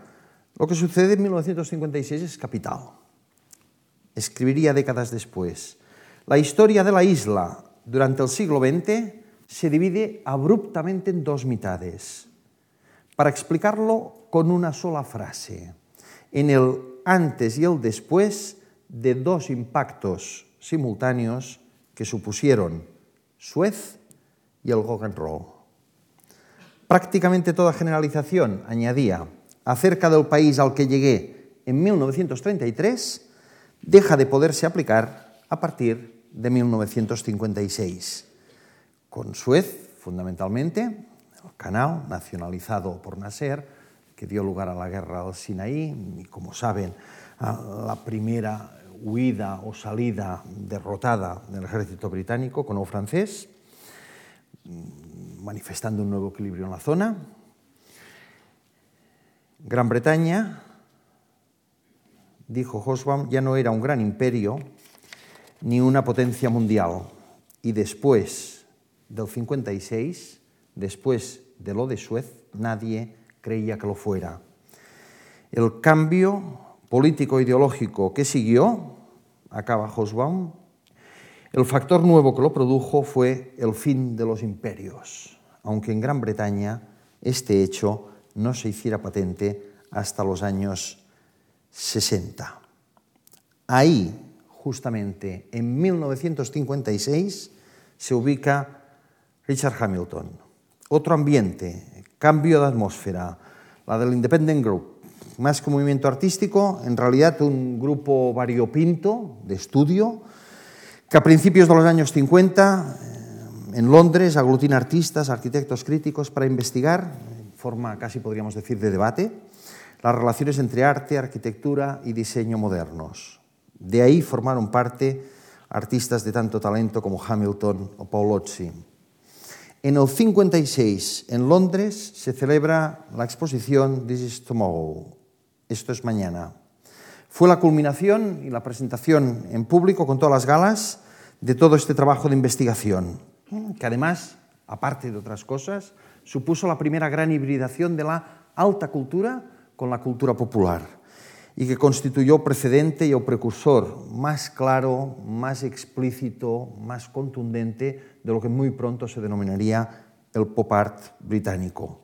lo que sucede en 1956 es capital. Escribiría décadas después. La historia de la isla durante el siglo XX se divide abruptamente en dos mitades. Para explicarlo con una sola frase, en el antes y el después de dos impactos simultáneos que supusieron Suez y el. Prácticamente toda generalización, añadía, acerca del país al que llegué en 1933 deja de poderse aplicar a partir de 1956. Con Suez, fundamentalmente, canal nacionalizado por Nasser, que dio lugar a la guerra del Sinaí y, como saben, a la primera huida o salida derrotada del ejército británico con el francés, manifestando un nuevo equilibrio en la zona. Gran Bretaña, dijo Hobsbawm, ya no era un gran imperio ni una potencia mundial. Y después del 56, después de lo de Suez, nadie creía que lo fuera. El cambio político-ideológico que siguió, acaba Hobsbawm, el factor nuevo que lo produjo fue el fin de los imperios, aunque en Gran Bretaña este hecho no se hiciera patente hasta los años 60. Ahí, justamente en 1956, se ubica Richard Hamilton. Otro ambiente, cambio de atmósfera, la del Independent Group. Más que movimiento artístico, en realidad un grupo variopinto de estudio que a principios de los años 50 eh, en Londres aglutina artistas, arquitectos críticos para investigar, en forma casi podríamos decir de debate, las relaciones entre arte, arquitectura y diseño modernos. De ahí formaron parte artistas de tanto talento como Hamilton o Paolozzi. En el 56, en Londres, se celebra la exposición This is Tomorrow, esto es mañana. Fue la culminación y la presentación en público con todas las galas de todo este trabajo de investigación, que además, aparte de otras cosas, supuso la primera gran hibridación de la alta cultura con la cultura popular y que constituyó precedente y o precursor más claro, más explícito, más contundente de lo que muy pronto se denominaría el pop art británico.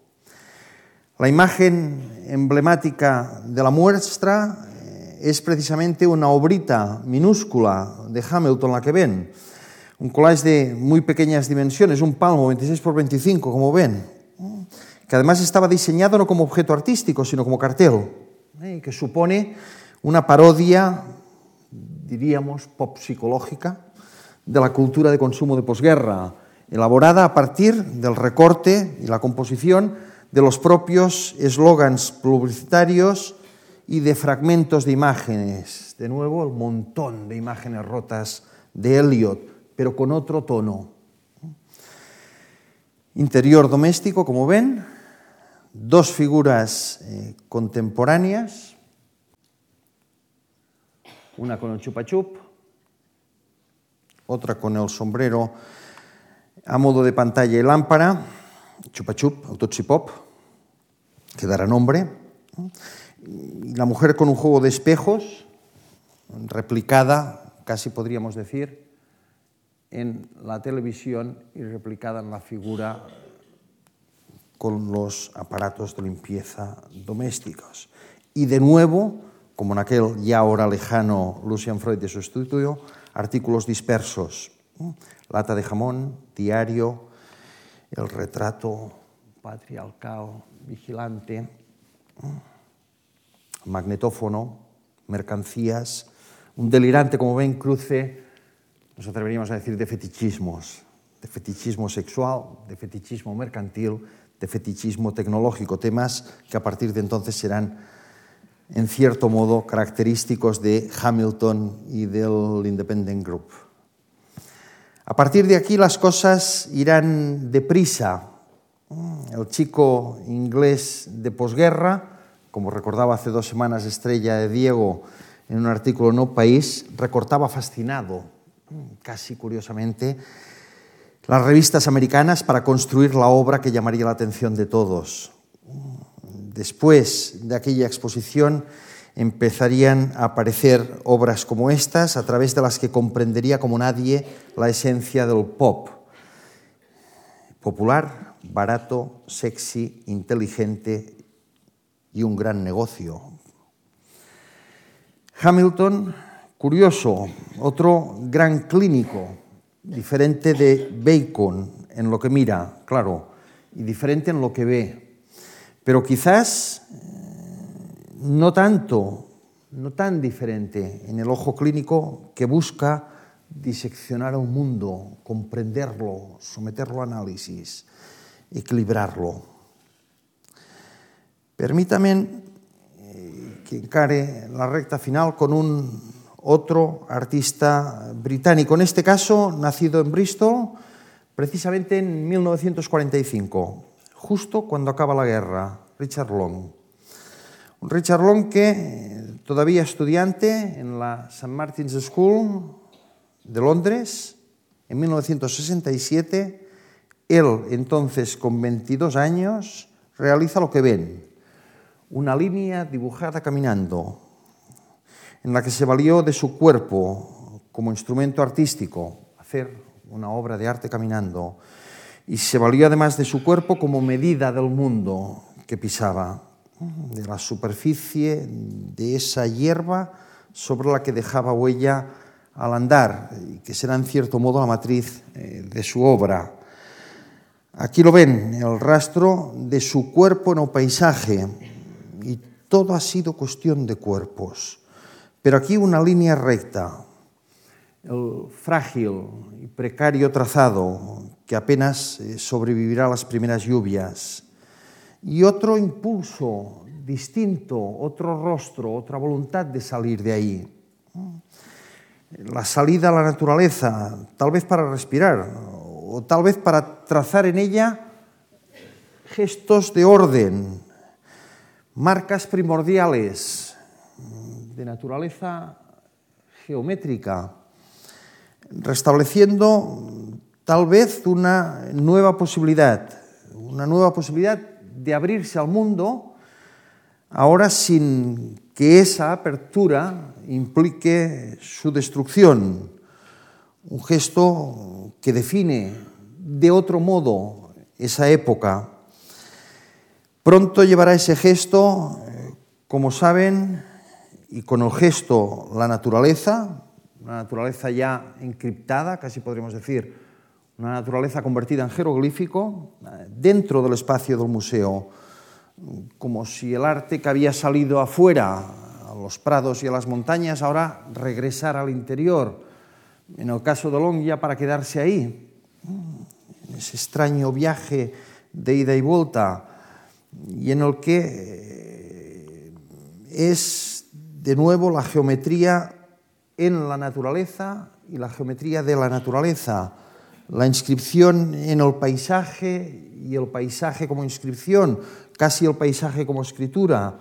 La imagen emblemática de la muestra eh, es precisamente una obrita minúscula de Hamilton, la que ven, un collage de muy pequeñas dimensiones, un palmo 26 por 25, como ven, que además estaba diseñado no como objeto artístico, sino como cartel, ¿eh? que supone una parodia, diríamos, pop psicológica de la cultura de consumo de posguerra, elaborada a partir del recorte y la composición de los propios eslogans publicitarios y de fragmentos de imágenes. De nuevo, el montón de imágenes rotas de Eliot, pero con otro tono. Interior doméstico, como ven, dos figuras eh, contemporáneas, una con el chupachup, otra con el sombrero. A modo de pantalla y lámpara, chupachup, autochipop, que dará nombre, la mujer con un juego de espejos, replicada, casi podríamos decir, en la televisión y replicada en la figura con los aparatos de limpieza domésticos. Y de nuevo, como en aquel ya ahora lejano Lucian Freud de su estudio, artículos dispersos, lata de jamón, diario, el retrato patriarcal vigilante, magnetófono, mercancías, un delirante, como ven, cruce, nos atreveríamos a decir, de fetichismos, de fetichismo sexual, de fetichismo mercantil, de fetichismo tecnológico, temas que a partir de entonces serán, en cierto modo, característicos de Hamilton y del Independent Group. A partir de aquí las cosas irán deprisa. El chico inglés de posguerra, como recordaba hace dos semanas Estrella de Diego en un artículo en No País, recortaba fascinado, casi curiosamente, las revistas americanas para construir la obra que llamaría la atención de todos. Después de aquella exposición empezarían a aparecer obras como estas, a través de las que comprendería como nadie la esencia del pop. Popular, barato, sexy, inteligente y un gran negocio. Hamilton, curioso, otro gran clínico, diferente de Bacon en lo que mira, claro, y diferente en lo que ve. Pero quizás eh, no tanto, no tan diferente en el ojo clínico que busca diseccionar un mundo, comprenderlo, someterlo a análisis, equilibrarlo. Permítame eh, que encare la recta final con un otro artista británico, en este caso nacido en Bristol precisamente en 1945, justo cuando acaba la guerra, Richard Long. Richard Long que, todavía estudiante en la St. Martin's School de Londres, en 1967, él entonces con 22 años realiza lo que ven, una línea dibujada caminando, en la que se valió de su cuerpo como instrumento artístico, hacer una obra de arte caminando, y se valió además de su cuerpo como medida del mundo que pisaba, de la superficie de esa hierba sobre la que dejaba huella al andar, que será en cierto modo la matriz eh, de su obra. Aquí lo ven, el rastro de su cuerpo en el paisaje, y todo ha sido cuestión de cuerpos. Pero aquí una línea recta, el frágil y precario trazado que apenas eh, sobrevivirá a las primeras lluvias, y otro impulso distinto, otro rostro, otra voluntad de salir de ahí. La salida a la naturaleza, tal vez para respirar, o tal vez para trazar en ella gestos de orden, marcas primordiales de naturaleza geométrica, restableciendo tal vez una nueva posibilidad, una nueva posibilidad de abrirse al mundo, ahora sin que esa apertura implique su destrucción, un gesto que define de otro modo esa época. Pronto llevará ese gesto, como saben, y con el gesto la naturaleza, una naturaleza ya encriptada, casi podríamos decir, una naturaleza convertida en jeroglífico dentro del espacio del museo, como si el arte que había salido afuera, a los prados y a las montañas, ahora regresara al interior, en el caso de Long ya para quedarse ahí, en ese extraño viaje de ida y vuelta, y en el que eh, es de nuevo la geometría en la naturaleza y la geometría de la naturaleza, la inscripción en el paisaje y el paisaje como inscripción, casi el paisaje como escritura,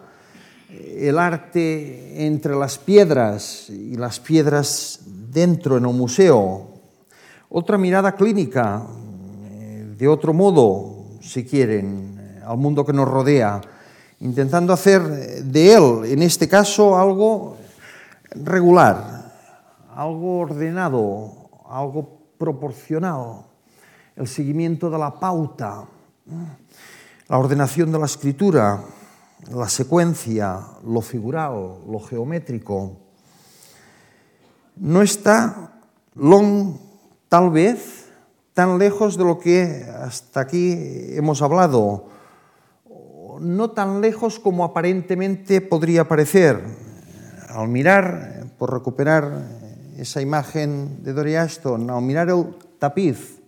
el arte entre las piedras y las piedras dentro en el museo, otra mirada clínica, eh, de otro modo, si quieren, al mundo que nos rodea, intentando hacer de él, en este caso, algo regular, algo ordenado, algo proporcional, el seguimiento de la pauta, la ordenación de la escritura, la secuencia, lo figural, lo geométrico. No está Long, tal vez, tan lejos de lo que hasta aquí hemos hablado, no tan lejos como aparentemente podría parecer. Al mirar, por recuperar esa imagen de Dory Ashton, al mirar el tapiz,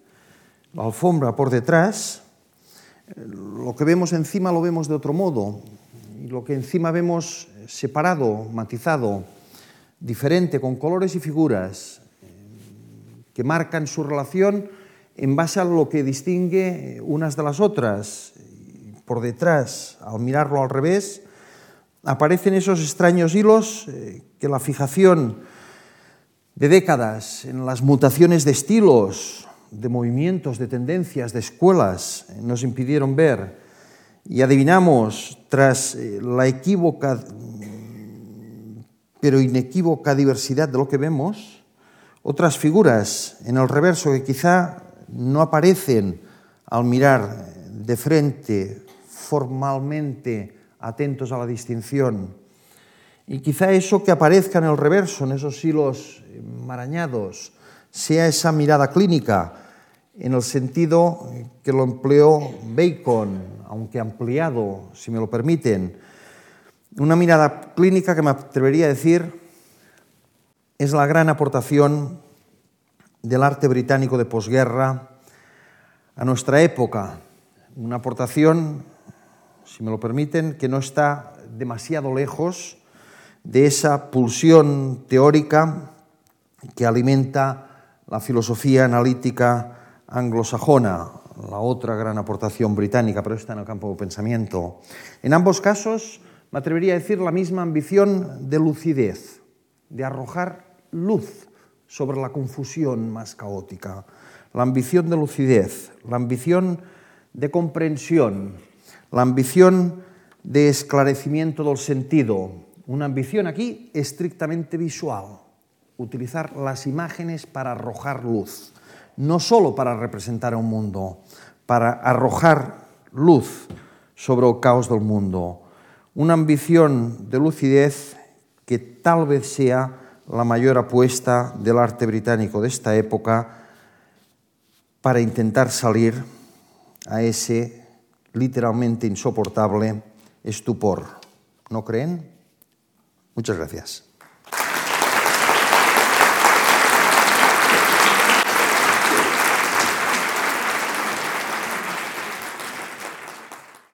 la alfombra por detrás, lo que vemos encima lo vemos de otro modo. Y lo que encima vemos separado, matizado, diferente, con colores y figuras que marcan su relación en base a lo que distingue unas de las otras. Por detrás, al mirarlo al revés, aparecen esos extraños hilos eh, que la fijación de décadas en las mutaciones de estilos, de movimientos, de tendencias, de escuelas, eh, nos impidieron ver. Y adivinamos, tras eh, la equívoca, pero inequívoca diversidad de lo que vemos, otras figuras en el reverso que quizá no aparecen al mirar de frente, formalmente atentos a la distinción, y quizá eso que aparezca en el reverso, en esos hilos marañados, sea esa mirada clínica, en el sentido que lo empleó Bacon, aunque ampliado, si me lo permiten. Una mirada clínica que me atrevería a decir es la gran aportación del arte británico de posguerra a nuestra época. Una aportación, si me lo permiten, que no está demasiado lejos de esa pulsión teórica que alimenta la filosofía analítica anglosajona, la otra gran aportación británica, pero está en el campo del pensamiento. En ambos casos, me atrevería a decir la misma ambición de lucidez, de arrojar luz sobre la confusión más caótica, la ambición de lucidez, la ambición de comprensión, la ambición de esclarecimiento del sentido, una ambición aquí estrictamente visual, utilizar las imágenes para arrojar luz, no solo para representar a un mundo, para arrojar luz sobre el caos del mundo, una ambición de lucidez que tal vez sea la mayor apuesta del arte británico de esta época para intentar salir a ese literalmente insoportable estupor. ¿No creen? Muchas gracias.